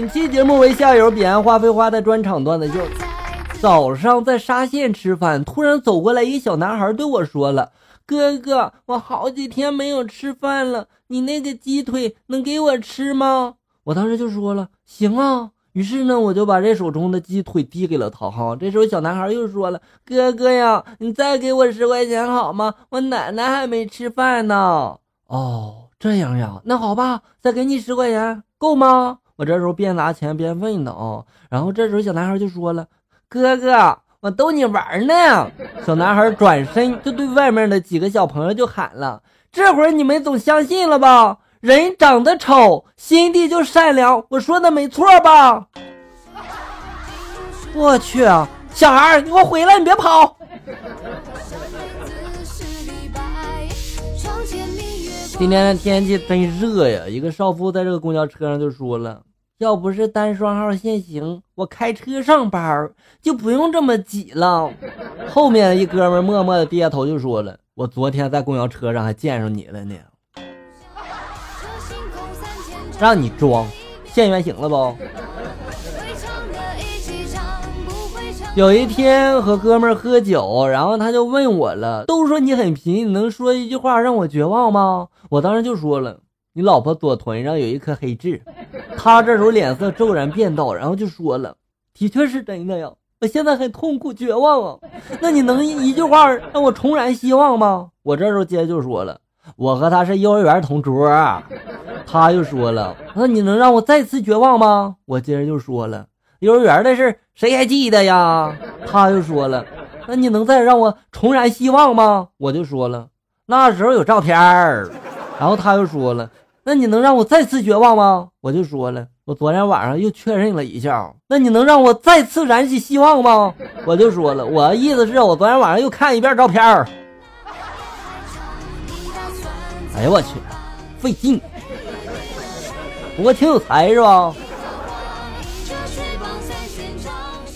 本期节目为校友彼岸花飞花的专场段子，就早上在沙县吃饭，突然走过来一小男孩对我说了：“哥哥，我好几天没有吃饭了，你那个鸡腿能给我吃吗？”我当时就说了：“行啊。”于是呢，我就把这手中的鸡腿递给了他。哈，这时候小男孩又说了：“哥哥呀，你再给我十块钱好吗？我奶奶还没吃饭呢。”哦，这样呀，那好吧，再给你十块钱，够吗？我这时候边拿钱边问呢。啊，然后这时候小男孩就说了：“哥哥，我逗你玩呢。”小男孩转身就对外面的几个小朋友就喊了：“这会儿你们总相信了吧？”人长得丑，心地就善良，我说的没错吧？我去，小孩，你给我回来，你别跑！今天的天气真热呀，一个少妇在这个公交车上就说了：“要不是单双号限行，我开车上班就不用这么挤了。”后面一哥们默默的低下头就说了：“我昨天在公交车上还见上你了呢。”让你装，现原形了不？有一天和哥们喝酒，然后他就问我了：“都说你很贫，你能说一句话让我绝望吗？”我当时就说了：“你老婆左臀上有一颗黑痣。”他这时候脸色骤然变道，然后就说了：“的确是真的呀，我现在很痛苦绝望啊。那你能一句话让我重燃希望吗？”我这时候接着就说了：“我和他是幼儿园同桌。”他又说了：“那你能让我再次绝望吗？”我接着就说了：“幼儿园的事谁还记得呀？”他又说了：“那你能再让我重燃希望吗？”我就说了：“那时候有照片儿。”然后他又说了：“那你能让我再次绝望吗？”我就说了：“我昨天晚上又确认了一下，那你能让我再次燃起希望吗？”我就说了：“我意思是我昨天晚上又看一遍照片儿。”哎呀，我去，费劲。不过挺有才是吧？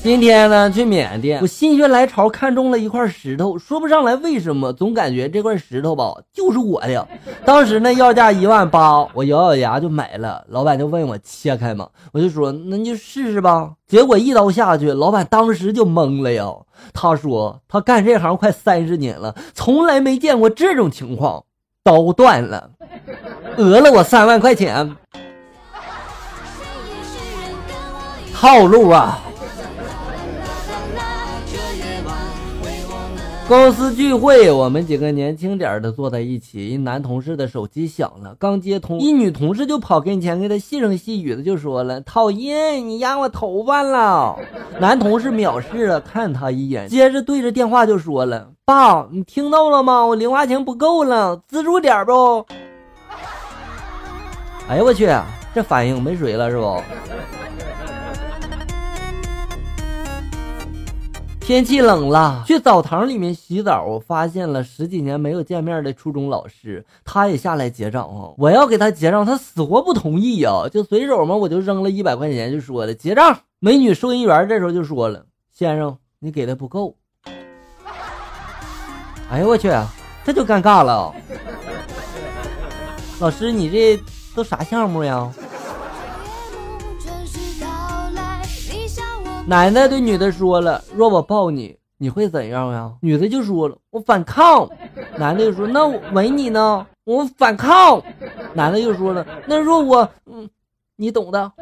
今天呢去缅甸，我心血来潮看中了一块石头，说不上来为什么，总感觉这块石头吧就是我的。当时呢要价一万八，我咬咬牙就买了。老板就问我切开吗？我就说那就试试吧。结果一刀下去，老板当时就懵了呀。他说他干这行快三十年了，从来没见过这种情况，刀断了，讹了我三万块钱。套路啊！公司聚会，我们几个年轻点的坐在一起。一男同事的手机响了，刚接通，一女同事就跑跟前，给他细声细语的就说了：“讨厌，你压我头发了。”男同事藐视了，看他一眼，接着对着电话就说了：“爸，你听到了吗？我零花钱不够了，资助点不？”哎呀，我去，这反应没水了是不？天气冷了，去澡堂里面洗澡，我发现了十几年没有见面的初中老师，他也下来结账啊！我要给他结账，他死活不同意呀！就随手嘛，我就扔了一百块钱，就说了结账。美女收银员这时候就说了：“先生，你给的不够。”哎呦我去，这就尴尬了。老师，你这都啥项目呀？奶奶对女的说了：“若我抱你，你会怎样呀？”女的就说了：“我反抗。”男的就说：“那我吻你呢？我反抗。”男的又说了：“那若我……嗯，你懂的。”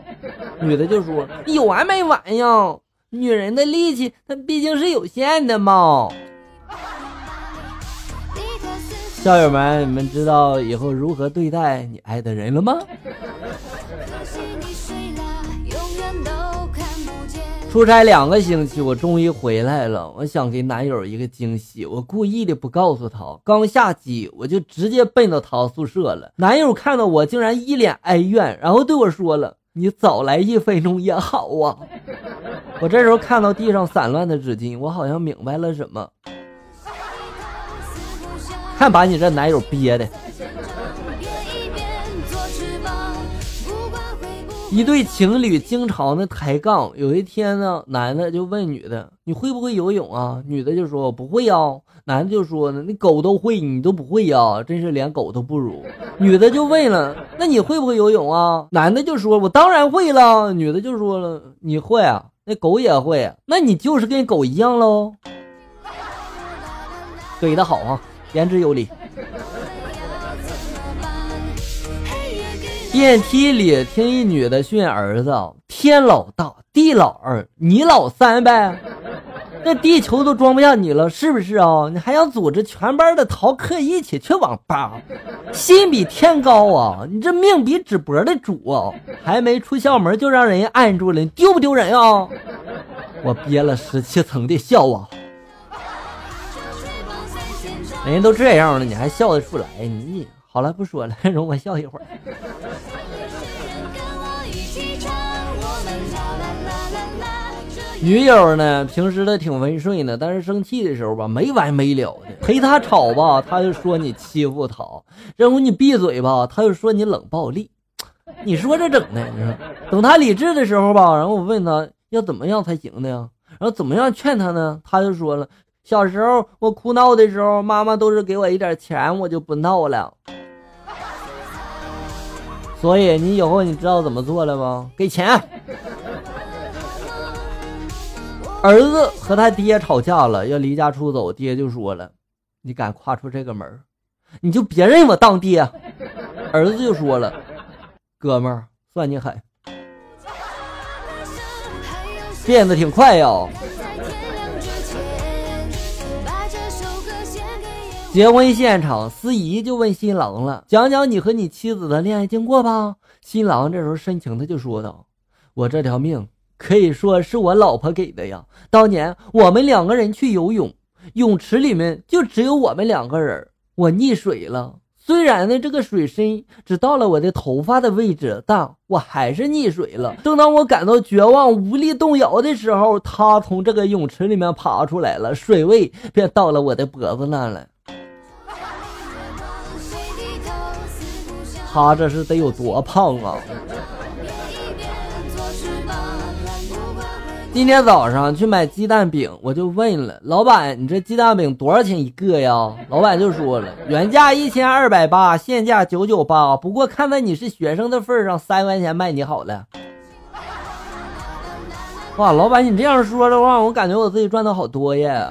女的就说：“有完没完呀？女人的力气，它毕竟是有限的嘛。”校友们，你们知道以后如何对待你爱的人了吗？出差两个星期，我终于回来了。我想给男友一个惊喜，我故意的不告诉他。刚下机，我就直接奔到他宿舍了。男友看到我，竟然一脸哀怨，然后对我说了：“你早来一分钟也好啊。”我这时候看到地上散乱的纸巾，我好像明白了什么。看把你这男友憋的。一对情侣经常的抬杠。有一天呢，男的就问女的：“你会不会游泳啊？”女的就说：“不会呀。”男的就说：“呢，你狗都会，你都不会呀，真是连狗都不如。”女的就问了：“那你会不会游泳啊？”男的就说：“我当然会了。”女的就说了：“你会啊？那狗也会，那你就是跟狗一样喽。”怼的好啊，言之有理。电梯里听一女的训儿子：“天老大，地老二，你老三呗。那地球都装不下你了，是不是啊？你还想组织全班的逃课一起去网吧？心比天高啊！你这命比纸薄的主啊！还没出校门就让人家按住了，你丢不丢人啊？我憋了十七层的笑啊！人家都这样了，你还笑得出来？你好了，不说了，容我笑一会儿。”女友呢，平时她挺温顺的，但是生气的时候吧，没完没了的。陪她吵吧，她就说你欺负她；然后你闭嘴吧，她就说你冷暴力。你说这整的，你说等她理智的时候吧，然后我问她要怎么样才行的呀？然后怎么样劝她呢？她就说了，小时候我哭闹的时候，妈妈都是给我一点钱，我就不闹了。所以你以后你知道怎么做了吗？给钱。儿子和他爹吵架了，要离家出走。爹就说了：“你敢跨出这个门，你就别认我当爹。”儿子就说了：“哥们儿，算你狠，变得挺快呀。”结婚现场，司仪就问新郎了：“讲讲你和你妻子的恋爱经过吧。”新郎这时候深情的就说道：“我这条命。”可以说是我老婆给的呀。当年我们两个人去游泳，泳池里面就只有我们两个人。我溺水了，虽然呢这个水深只到了我的头发的位置，但我还是溺水了。正当我感到绝望、无力动摇的时候，他从这个泳池里面爬出来了，水位便到了我的脖子那了。他这是得有多胖啊！今天早上去买鸡蛋饼，我就问了老板：“你这鸡蛋饼多少钱一个呀？”老板就说了：“原价一千二百八，现价九九八。不过看在你是学生的份上，三块钱卖你好了。”哇，老板，你这样说的话，我感觉我自己赚的好多呀。